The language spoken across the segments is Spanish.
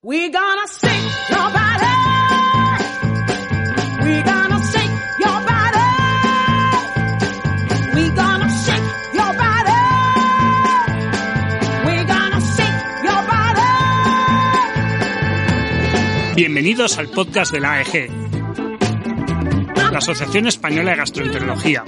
We gonna shake your body. We gonna shake your body. We gonna shake your body. We gonna shake your body. Bienvenidos al podcast de la AEG, la Asociación Española de Gastroenterología.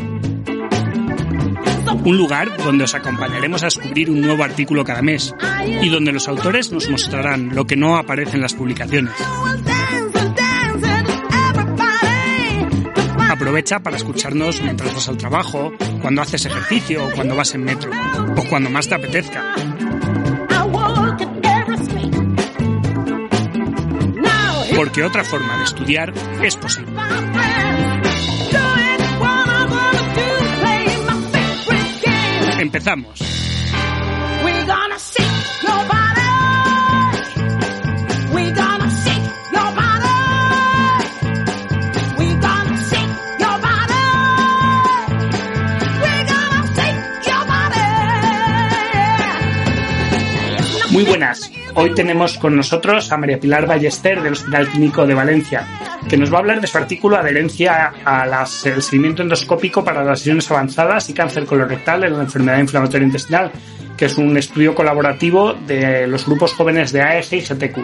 Un lugar donde os acompañaremos a descubrir un nuevo artículo cada mes y donde los autores nos mostrarán lo que no aparece en las publicaciones. Aprovecha para escucharnos mientras vas al trabajo, cuando haces ejercicio o cuando vas en metro, o cuando más te apetezca. Porque otra forma de estudiar es posible. Empezamos. Gonna gonna gonna gonna. Muy buenas. Hoy tenemos con nosotros a María Pilar Ballester del Hospital Clínico de Valencia, que nos va a hablar de su artículo Adherencia al seguimiento endoscópico para las lesiones avanzadas y cáncer colorectal en la enfermedad inflamatoria intestinal, que es un estudio colaborativo de los grupos jóvenes de AEG y GTQ.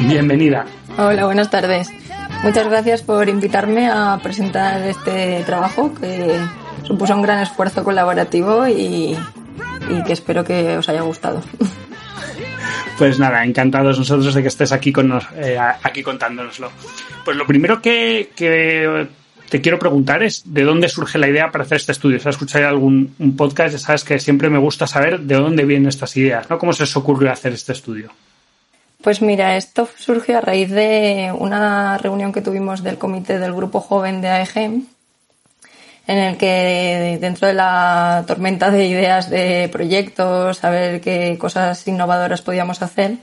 Bienvenida. Hola, buenas tardes. Muchas gracias por invitarme a presentar este trabajo que supuso un gran esfuerzo colaborativo y, y que espero que os haya gustado. Pues nada, encantados nosotros de que estés aquí, con nos- eh, aquí contándonoslo. Pues lo primero que, que te quiero preguntar es de dónde surge la idea para hacer este estudio. Si has escuchado algún un podcast, ya sabes que siempre me gusta saber de dónde vienen estas ideas, ¿no? ¿Cómo se os ocurrió hacer este estudio? Pues mira, esto surgió a raíz de una reunión que tuvimos del comité del grupo joven de AEG, en el que dentro de la tormenta de ideas de proyectos, a ver qué cosas innovadoras podíamos hacer,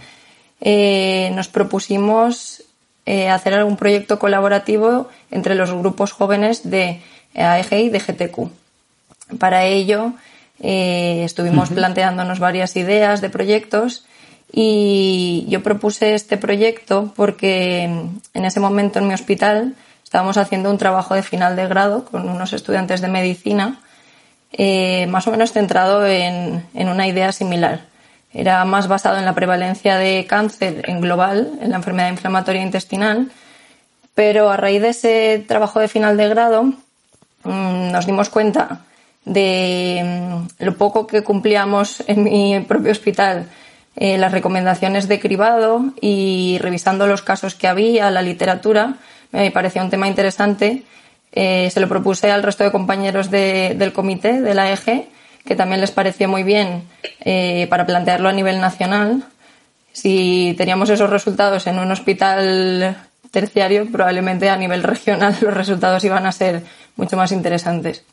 eh, nos propusimos eh, hacer algún proyecto colaborativo entre los grupos jóvenes de AEG y de GTQ. Para ello, eh, estuvimos planteándonos varias ideas de proyectos y yo propuse este proyecto porque en ese momento en mi hospital estábamos haciendo un trabajo de final de grado con unos estudiantes de medicina, eh, más o menos centrado en, en una idea similar. Era más basado en la prevalencia de cáncer en global, en la enfermedad inflamatoria intestinal, pero a raíz de ese trabajo de final de grado mm, nos dimos cuenta de mm, lo poco que cumplíamos en mi propio hospital eh, las recomendaciones de cribado y revisando los casos que había, la literatura, me parecía un tema interesante. Eh, se lo propuse al resto de compañeros de- del comité, de la EG, que también les pareció muy bien eh, para plantearlo a nivel nacional. Si teníamos esos resultados en un hospital terciario, probablemente a nivel regional los resultados iban a ser mucho más interesantes.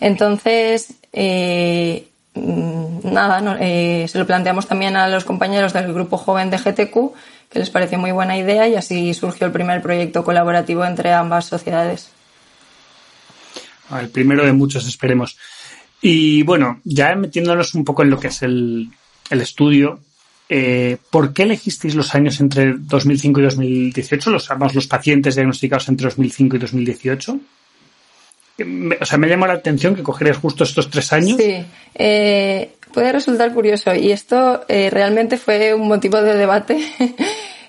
Entonces, eh, nada, no- eh, se lo planteamos también a los compañeros del grupo joven de GTQ, que les pareció muy buena idea y así surgió el primer proyecto colaborativo entre ambas sociedades. El primero de muchos, esperemos. Y bueno, ya metiéndonos un poco en lo que es el, el estudio, eh, ¿por qué elegisteis los años entre 2005 y 2018? Los, los pacientes diagnosticados entre 2005 y 2018. Me- O sea, me llamó la atención que cogierais justo estos tres años. Sí, eh, puede resultar curioso y esto eh, realmente fue un motivo de debate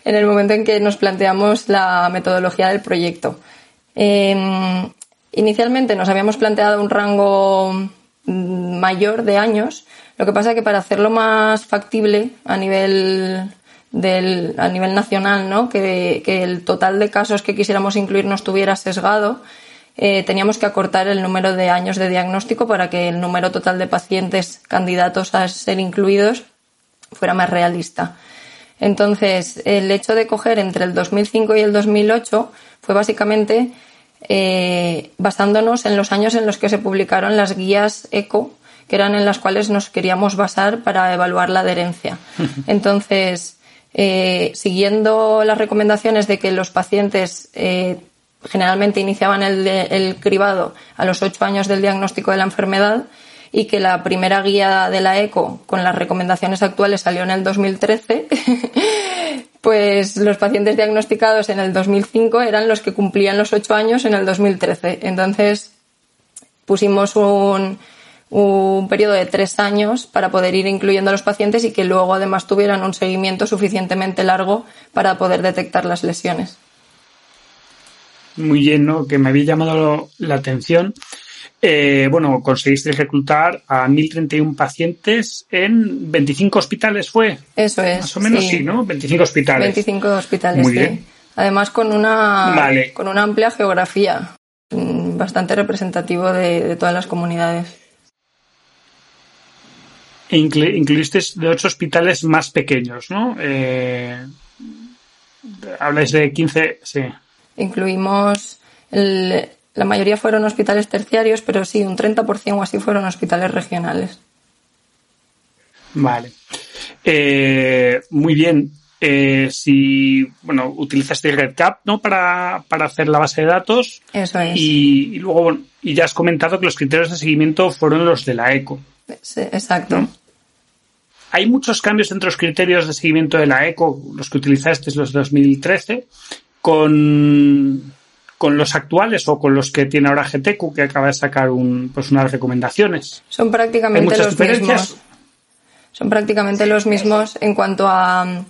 en el momento en que nos planteamos la metodología del proyecto. Eh, inicialmente nos habíamos planteado un rango mm, mayor de años, lo que pasa que para hacerlo más factible a nivel del, a nivel nacional, ¿no? que, que el total de casos que quisiéramos incluir no estuviera sesgado, eh, teníamos que acortar el número de años de diagnóstico para que el número total de pacientes candidatos a ser incluidos fuera más realista. Entonces, el hecho de coger entre el 2005 y el 2008 fue básicamente eh, basándonos en los años en los que se publicaron las guías ECO, que eran en las cuales nos queríamos basar para evaluar la adherencia. Entonces, eh, siguiendo las recomendaciones de que los pacientes eh, generalmente iniciaban el, el cribado a los ocho años del diagnóstico de la enfermedad y que la primera guía de la ECO con las recomendaciones actuales salió en el 2013, pues los pacientes diagnosticados en el 2005 eran los que cumplían los ocho años en el 2013. Entonces pusimos un, un periodo de tres años para poder ir incluyendo a los pacientes y que luego además tuvieran un seguimiento suficientemente largo para poder detectar las lesiones. Muy bien, ¿no? Que me había llamado la atención. Eh, bueno, conseguiste reclutar a 1.031 pacientes en 25 hospitales, ¿fue? Eso es. Más o menos sí, ¿no? 25 hospitales. 25 hospitales, Muy sí. bien. Además con una, Vale. con una amplia geografía, mm, bastante representativo de, de todas las comunidades. Inclu- incluiste de ocho hospitales más pequeños, ¿no? Eh, habláis de 15, sí. Incluimos, el- la mayoría fueron hospitales terciarios, pero sí, un 30% o así fueron hospitales regionales. Vale. Eh, muy bien. Eh, si, bueno, utilizaste RedCap, ¿no? Para, para hacer la base de datos. Eso es. Y, y luego, bueno, y ya has comentado que los criterios de seguimiento fueron los de la ECO. Sí, exacto. Hay muchos cambios entre los criterios de seguimiento de la ECO, los que utilizaste los de 2013, con, con los actuales o con los que tiene ahora GTQ, que acaba de sacar un, pues unas recomendaciones. Son prácticamente los mismos. Son prácticamente los mismos en cuanto a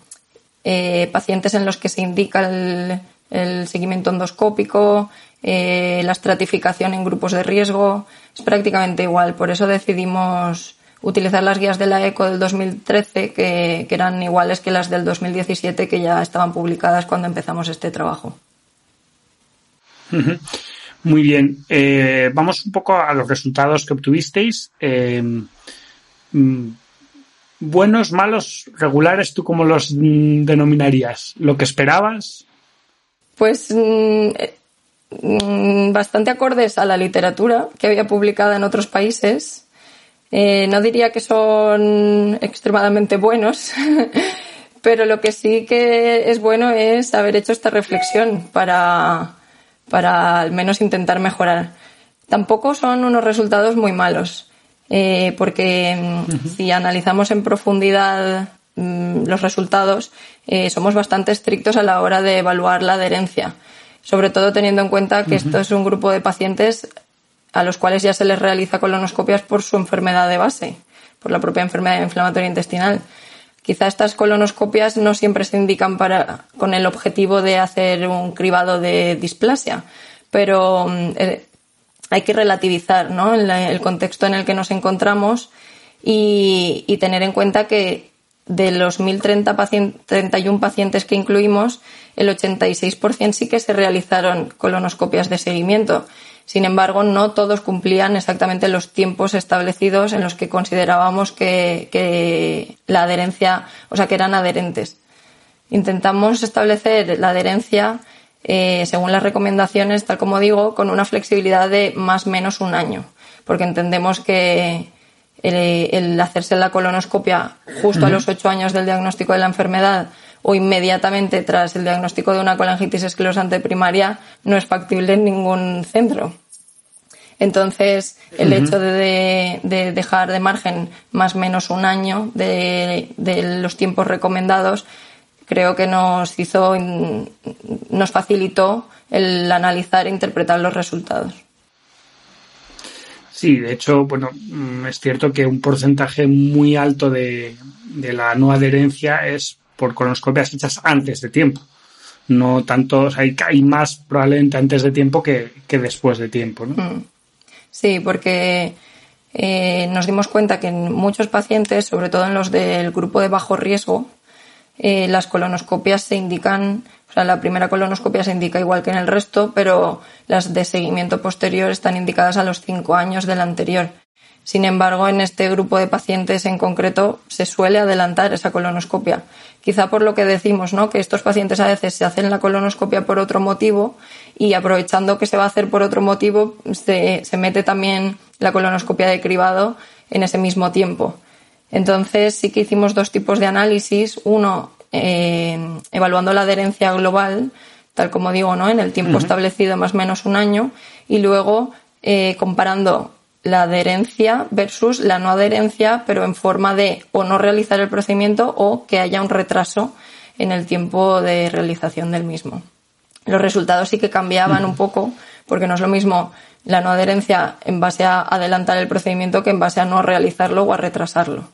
eh, pacientes en los que se indica el, el seguimiento endoscópico, eh, la estratificación en grupos de riesgo. Es prácticamente igual. Por eso decidimos utilizar las guías de la ECO del 2013, que, que eran iguales que las del 2017, que ya estaban publicadas cuando empezamos este trabajo. Muy bien. Eh, vamos un poco a los resultados que obtuvisteis. Eh, mm, buenos, malos, regulares, ¿tú cómo los mm, denominarías? ¿Lo que esperabas? Pues mm, bastante acordes a la literatura que había publicada en otros países. Eh, no diría que son extremadamente buenos, pero lo que sí que es bueno es haber hecho esta reflexión para, para al menos intentar mejorar. Tampoco son unos resultados muy malos, eh, porque mm, si analizamos en profundidad mm, los resultados, eh, somos bastante estrictos a la hora de evaluar la adherencia, sobre todo teniendo en cuenta que esto es un grupo de pacientes a los cuales ya se les realiza colonoscopias por su enfermedad de base, por la propia enfermedad inflamatoria intestinal. Quizá estas colonoscopias no siempre se indican para, con el objetivo de hacer un cribado de displasia, pero mm, eh, hay que relativizar ¿no? el, el contexto en el que nos encontramos y, tener en cuenta que de los 1.030 pacien- 31 pacientes que incluimos, el 86% sí que se realizaron colonoscopias de seguimiento. Sin embargo, no todos cumplían exactamente los tiempos establecidos en los que considerábamos que, que la adherencia, o sea, que eran adherentes. Intentamos establecer la adherencia eh, según las recomendaciones, tal como digo, con una flexibilidad de más o menos un año, porque entendemos que el, el hacerse la colonoscopia justo a los ocho años del diagnóstico de la enfermedad o inmediatamente tras el diagnóstico de una colangitis esclerosante primaria no es factible en ningún centro. Entonces, el hecho de, de- de dejar de margen más o menos un año de, de los tiempos recomendados, creo que nos hizo, nos facilitó el analizar e interpretar los resultados. Sí, de hecho, bueno, mm, es cierto que un porcentaje muy alto de, de la no adherencia es por colonoscopias hechas antes de tiempo. No tanto, o sea, hay, hay más probablemente antes de tiempo que, que después de tiempo, ¿no? Sí, porque eh, nos dimos cuenta que en muchos pacientes, sobre todo en los del grupo de bajo riesgo, eh, las colonoscopias se indican, o sea, la primera colonoscopia se indica igual que en el resto, pero las de seguimiento posterior están indicadas a los cinco años del anterior. Sin embargo, en este grupo de pacientes en concreto se suele adelantar esa colonoscopia. Quizá por lo que decimos, ¿no? Que estos pacientes a veces se hacen la colonoscopia por otro motivo y aprovechando que se va a hacer por otro motivo, se, se mete también la colonoscopia de cribado en ese mismo tiempo. Entonces sí que hicimos dos tipos de análisis. Uno, eh, evaluando la adherencia global, tal como digo, ¿no? En el tiempo establecido más o menos un año. Y luego eh, comparando la adherencia versus la no adherencia, pero en forma de o no realizar el procedimiento o que haya un retraso en el tiempo de realización del mismo. Los resultados sí que cambiaban un poco, porque no es lo mismo la no adherencia en base a adelantar el procedimiento que en base a no realizarlo o a retrasarlo.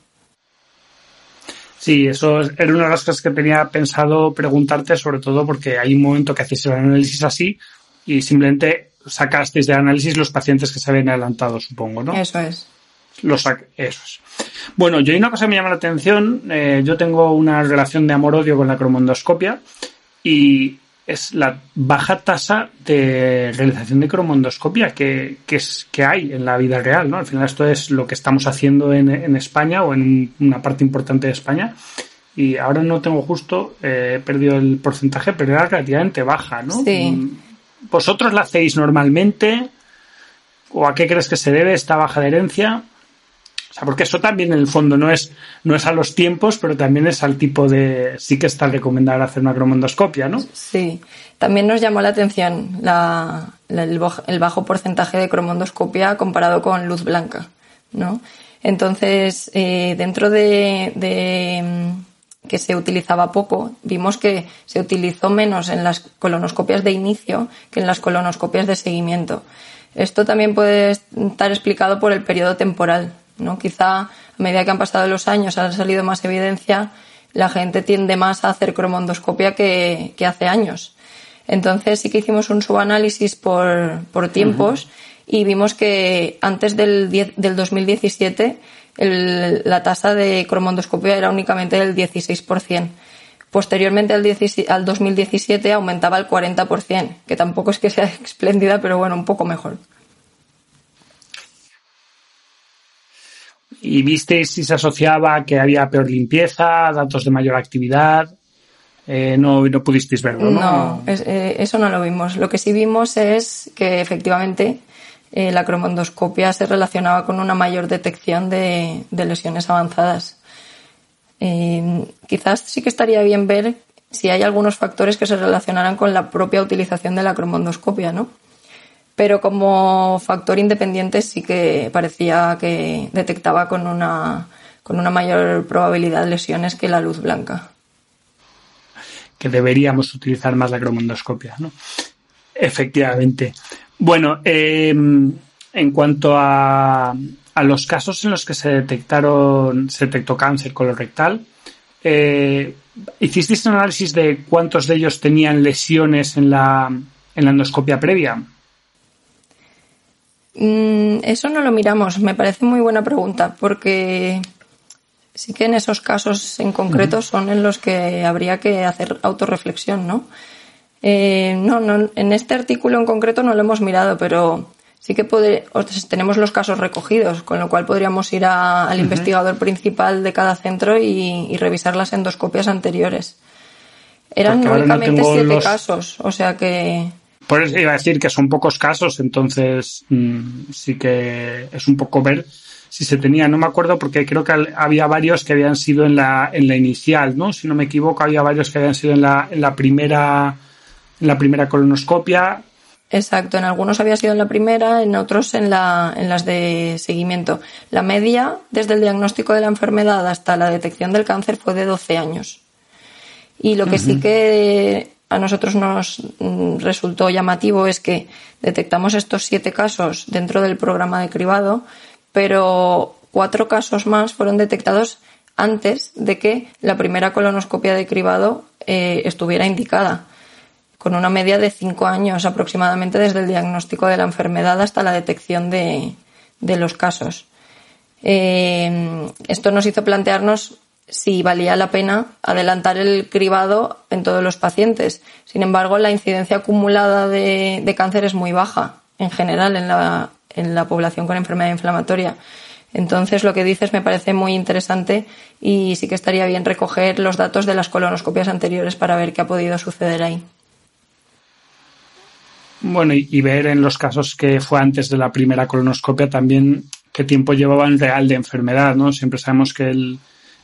Sí, eso es- era una de las cosas que tenía pensado preguntarte, sobre todo porque hay un momento que hacéis el análisis así y simplemente sacasteis de análisis los pacientes que se habían adelantado, supongo, ¿no? Eso es. Los eso es. Bueno, yo hay una cosa que me llama la atención. eh, yo tengo una relación de amor-odio con la cromondoscopia y es la baja tasa de realización de cromondoscopia que, que, es, que hay en la vida real, ¿no? Al final esto es lo que estamos haciendo en, en España o en una parte importante de España y ahora no tengo justo, eh, he perdido el porcentaje, pero era relativamente baja, ¿no? Sí. ¿Vosotros la hacéis normalmente? ¿O a qué crees que se debe esta baja adherencia? O sea, porque eso también en el fondo no es, no es a los tiempos, pero también es al tipo de. Sí que está recomendado hacer una cromondoscopia, ¿no? Sí. También nos llamó la atención la- el, bajo porcentaje de cromondoscopia comparado con luz blanca, ¿no? Entonces, eh, dentro de, de, que se utilizaba poco, vimos que se utilizó menos en las colonoscopias de inicio que en las colonoscopias de seguimiento. Esto también puede estar explicado por el periodo temporal, ¿no? Quizá a medida que han pasado los años ha salido más evidencia, la gente tiende más a hacer cromondoscopia que, que hace años. Entonces sí que hicimos un subanálisis por, por tiempos y vimos que antes del, 10 del 2017 el- la tasa de cromondoscopia era únicamente del 16%. Posteriormente al, 17 al 2017 aumentaba al 40%, que tampoco es que sea espléndida, pero bueno, un poco mejor. ¿Y visteis si se asociaba que había peor limpieza, datos de mayor actividad? Eh, no, no pudisteis verlo, ¿no? No, es- eh, eso no lo vimos. Lo que sí vimos es que efectivamente eh, la cromondoscopia se relacionaba con una mayor detección de, lesiones avanzadas. Eh, quizás sí que estaría bien ver si hay algunos factores que se relacionaran con la propia utilización de la cromondoscopia, ¿no? Pero como factor independiente sí que parecía que detectaba con una, con una mayor probabilidad lesiones que la luz blanca. que deberíamos utilizar más la cromondoscopia, ¿no? Efectivamente. Bueno, eh, en cuanto a, a los casos en los que se detectaron, se detectó cáncer colorectal, eh, ¿hicisteis un análisis de cuántos de ellos tenían lesiones en la, en la endoscopia previa? Mm, Eso no lo miramos, me parece muy buena pregunta, porque sí que en esos casos en concreto son en los que habría que hacer autorreflexión, ¿no? Eh, no, no, en este artículo en concreto no lo hemos mirado, pero sí que puede, tenemos los casos recogidos, con lo cual podríamos ir a- al investigador principal de cada centro y, y revisar las endoscopias anteriores. Eran no únicamente siete los- casos, o sea que Por eso iba a decir que son pocos casos, entonces mm, sí que es un poco ver si se tenía, no me acuerdo porque creo que había varios que habían sido en la, en la inicial, ¿no? Si no me equivoco, había varios que habían sido en la, en la primera, la primera colonoscopia. Exacto, en algunos había sido en la primera, en otros en, la, en las de seguimiento. La media, desde el diagnóstico de la enfermedad hasta la detección del cáncer, fue de 12 años. Y lo que sí que a nosotros nos mm, resultó llamativo es que detectamos estos siete casos dentro del programa de cribado, pero cuatro casos más fueron detectados antes de que la primera colonoscopia de cribado eh, estuviera indicada con una media de cinco años aproximadamente desde el diagnóstico de la enfermedad hasta la detección de, de los casos. Eh, esto nos hizo plantearnos si valía la pena adelantar el cribado en todos los pacientes. Sin embargo, la incidencia acumulada de, de cáncer es muy baja en general en la, en la población con enfermedad inflamatoria. Entonces, lo que dices me parece muy interesante y sí que estaría bien recoger los datos de las colonoscopias anteriores para ver qué ha podido suceder ahí. Bueno, y, y ver en los casos que fue antes de la primera colonoscopia también qué tiempo llevaban real de enfermedad, ¿no? Siempre sabemos que el,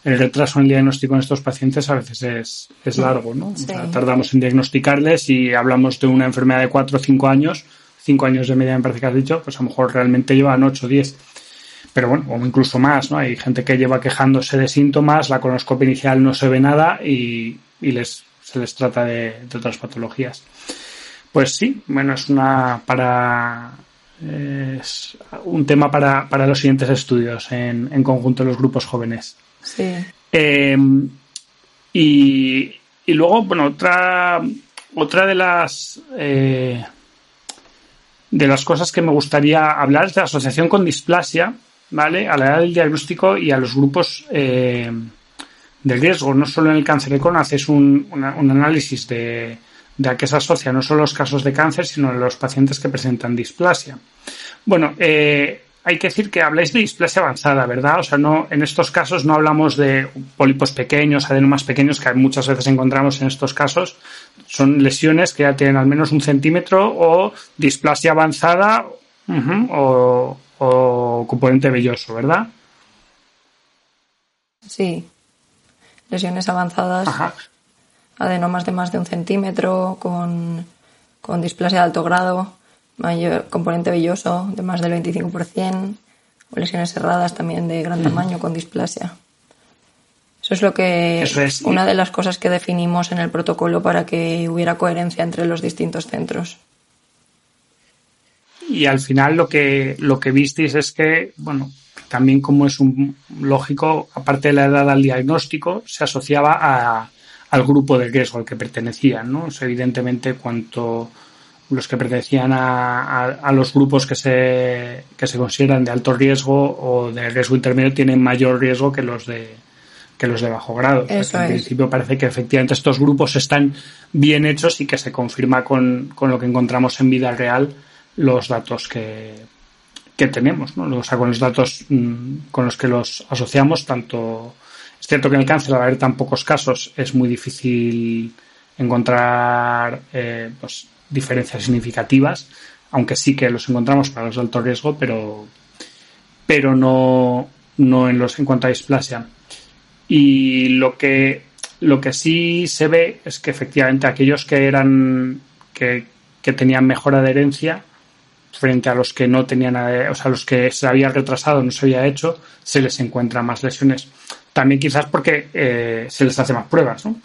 el retraso en el diagnóstico en estos pacientes a veces es, es largo, ¿no? O sea, tardamos en diagnosticarles y hablamos de una enfermedad de 4 o 5 años, 5 años de media me parece que has dicho, pues a lo mejor realmente llevan 8 o 10. Pero bueno, o incluso más, ¿no? Hay gente que lleva quejándose de síntomas, la colonoscopia inicial no se ve nada y, y les, se les trata de, de otras patologías. Pues sí, bueno, es una para es un tema para, para los siguientes estudios en, en conjunto de los grupos jóvenes. Sí. Eh, y, y luego, bueno, otra, otra de las eh, de las cosas que me gustaría hablar es de la asociación con displasia, ¿vale? A la edad del diagnóstico y a los grupos eh, de riesgo. No solo en el cáncer de colon haces un, una- un análisis de, de a qué se asocia no solo los casos de cáncer, sino los pacientes que presentan displasia. Bueno, eh, hay que decir que habláis de displasia avanzada, ¿verdad? O sea, no, en estos casos no hablamos de pólipos pequeños, adenomas pequeños que muchas veces encontramos en estos casos. Son lesiones que ya tienen al menos un centímetro o displasia avanzada o, o componente velloso, ¿verdad? Sí. Lesiones avanzadas, Ajá. Adenomas de más de un centímetro, con, con displasia de alto grado, mayor componente velloso de más del 25%, o lesiones cerradas también de gran tamaño con displasia. Eso es lo que Eso es. una de las cosas que definimos en el protocolo para que hubiera coherencia entre los distintos centros. Y al final lo que, lo que visteis es que, bueno, también como es un lógico, aparte de la edad al diagnóstico, se asociaba a, al grupo de riesgo al que pertenecían, ¿no? O sea, evidentemente, cuanto los que pertenecían a, a, a los grupos que se, que se consideran de alto riesgo o de riesgo intermedio tienen mayor riesgo que los de, que los de bajo grado. En principio parece que efectivamente estos grupos están bien hechos y que se confirma con, con lo que encontramos en vida real los datos que, que tenemos, ¿no? O sea, con los datos mm, con los que los asociamos, tanto es cierto que en el cáncer, al haber tan pocos casos, es muy difícil encontrar eh, pues, diferencias significativas, aunque sí que los encontramos para los de alto riesgo, pero, pero no, no en los en cuanto a displasia. Y lo que, lo que sí se ve es que efectivamente aquellos que eran, que, que tenían mejor adherencia, frente a los que no tenían, ade- o sea, los que se había retrasado, no se había hecho, se les encuentran más lesiones. También quizás porque eh, se les hace más pruebas, ¿no?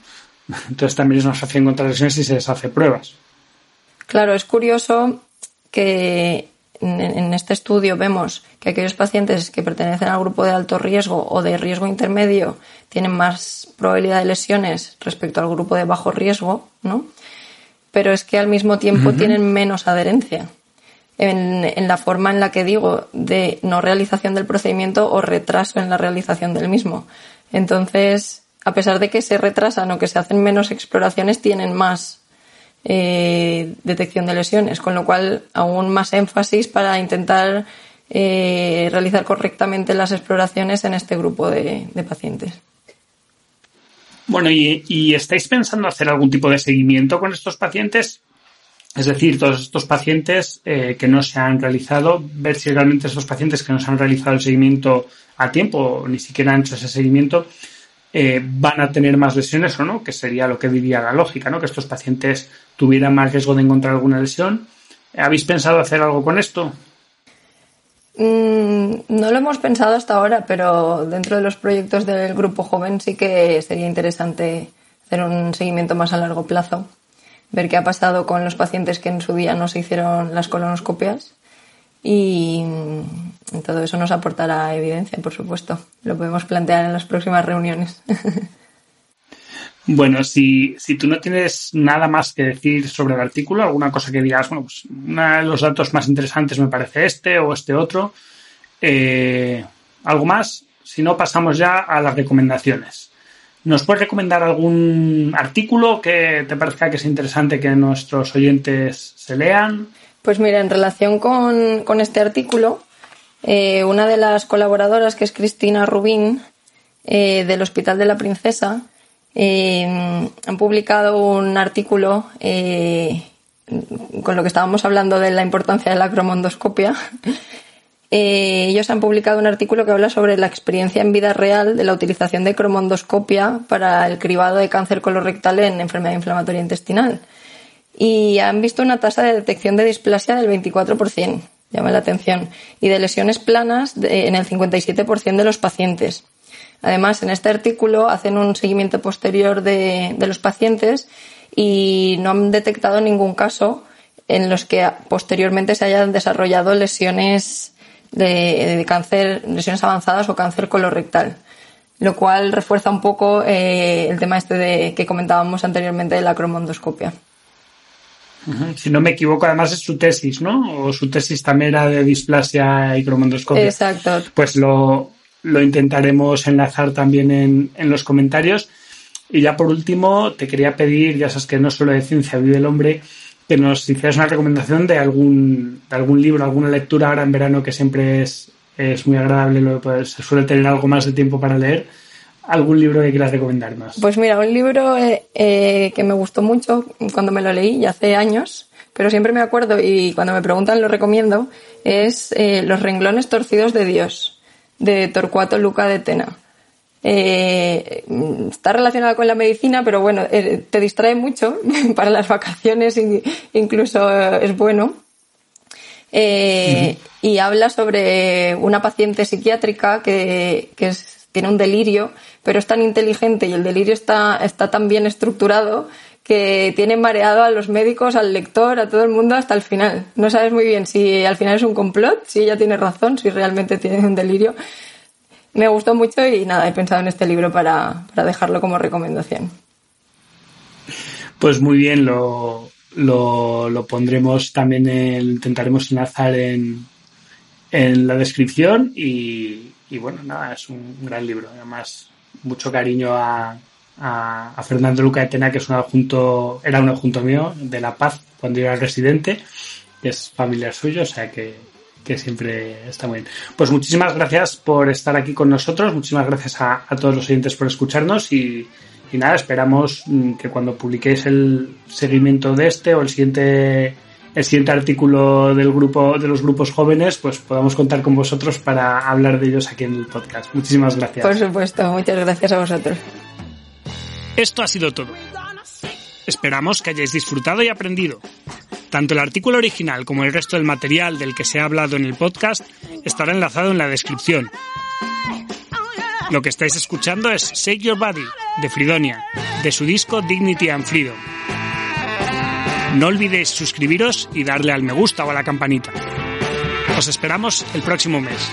Entonces también es más fácil encontrar lesiones si se les hace pruebas. Claro, es curioso que en, en este estudio vemos que aquellos pacientes que pertenecen al grupo de alto riesgo o de riesgo intermedio tienen más probabilidad de lesiones respecto al grupo de bajo riesgo, ¿no? Pero es que al mismo tiempo tienen menos adherencia en, la forma en la que digo de no realización del procedimiento o retraso en la realización del mismo. Entonces, a pesar de que se retrasan o que se hacen menos exploraciones, tienen más eh, detección de lesiones, con lo cual aún más énfasis para intentar eh, realizar correctamente las exploraciones en este grupo de, pacientes. Bueno, ¿y, y estáis pensando hacer algún tipo de seguimiento con estos pacientes? Es decir, todos estos pacientes eh, que no se han realizado, ver si realmente estos pacientes que no se han realizado el seguimiento a tiempo, ni siquiera han hecho ese seguimiento, eh, van a tener más lesiones o no, que sería lo que diría la lógica, ¿no? Que estos pacientes tuvieran más riesgo de encontrar alguna lesión. ¿Habéis pensado hacer algo con esto? Mm, no lo hemos pensado hasta ahora, pero dentro de los proyectos del grupo joven sí que sería interesante hacer un seguimiento más a largo plazo, ver qué ha pasado con los pacientes que en su día no se hicieron las colonoscopias y mm, todo eso nos aportará evidencia, por supuesto. Lo podemos plantear en las próximas reuniones. Bueno, si, si tú no tienes nada más que decir sobre el artículo, alguna cosa que digas, bueno, pues uno de los datos más interesantes me parece este o este otro, eh, algo más, si no pasamos ya a las recomendaciones. ¿Nos puedes recomendar algún artículo que te parezca que es interesante que nuestros oyentes se lean? Pues mira, en relación con, con este artículo, eh, una de las colaboradoras, que es Cristina Rubín, eh, del Hospital de la Princesa, eh, han publicado un artículo con lo que estábamos hablando de la importancia de la cromondoscopia. Eh, ellos han publicado un artículo que habla sobre la experiencia en vida real de la utilización de cromondoscopia para el cribado de cáncer colorectal en enfermedad inflamatoria intestinal. Y han visto una tasa de detección de displasia del 24%, llama la atención, y de lesiones planas en el 57% de los pacientes. Además, en este artículo hacen un seguimiento posterior de, de los pacientes y no han detectado ningún caso en los que posteriormente se hayan desarrollado lesiones de, de cáncer, lesiones avanzadas o cáncer colorectal, lo cual refuerza un poco eh, el tema este de, que comentábamos anteriormente de la cromondoscopia. Si no me equivoco, además es su tesis, ¿no? O su tesis también era de displasia y cromondoscopia. Exacto. Pues lo, lo intentaremos enlazar también en, en los comentarios. Y ya por último, te quería pedir, ya sabes que no solo de ciencia vive el hombre, que nos hicieras una recomendación de algún, de algún libro, alguna lectura ahora en verano que siempre es, es muy agradable, se suele tener algo más de tiempo para leer. ¿Algún libro que quieras recomendar más? Pues mira, un libro eh, eh, que me gustó mucho cuando me lo leí, ya hace años, pero siempre me acuerdo y cuando me preguntan lo recomiendo, es eh, Los renglones torcidos de Dios, de Torcuato Luca de Tena. Eh, está relacionado con la medicina, pero bueno, eh, te distrae mucho para las vacaciones, in- incluso eh, es bueno. Eh, Y habla sobre una paciente psiquiátrica que, que es- tiene un delirio, pero es tan inteligente y el delirio está, está tan bien estructurado que tiene mareado a los médicos, al lector, a todo el mundo hasta el final. No sabes muy bien si al final es un complot, si ella tiene razón, si realmente tiene un delirio. Me gustó mucho y nada, he pensado en este libro para, para dejarlo como recomendación. Pues muy bien, lo, lo, lo pondremos también, en- intentaremos enlazar en, en la descripción y, y bueno, nada, es un gran libro. Además, mucho cariño a, a, Fernando Luca de Tena, que es un adjunto, era un adjunto mío de La Paz cuando yo era residente, que es familiar suyo, o sea que, que siempre está muy bien. Pues muchísimas gracias por estar aquí con nosotros, muchísimas gracias a, a todos los oyentes por escucharnos y, y nada, esperamos mm, que cuando publiquéis el seguimiento de este o el siguiente el siguiente artículo del grupo de los grupos jóvenes, pues podamos contar con vosotros para hablar de ellos aquí en el podcast. Muchísimas gracias. Por supuesto, muchas gracias a vosotros. Esto ha sido todo. Esperamos que hayáis disfrutado y aprendido. Tanto el artículo original como el resto del material del que se ha hablado en el podcast estará enlazado en la descripción. Lo que estáis escuchando es Shake Your Body de Fridonia, de su disco Dignity and Freedom. No olvidéis suscribiros y darle al me gusta o a la campanita. Os esperamos el próximo mes.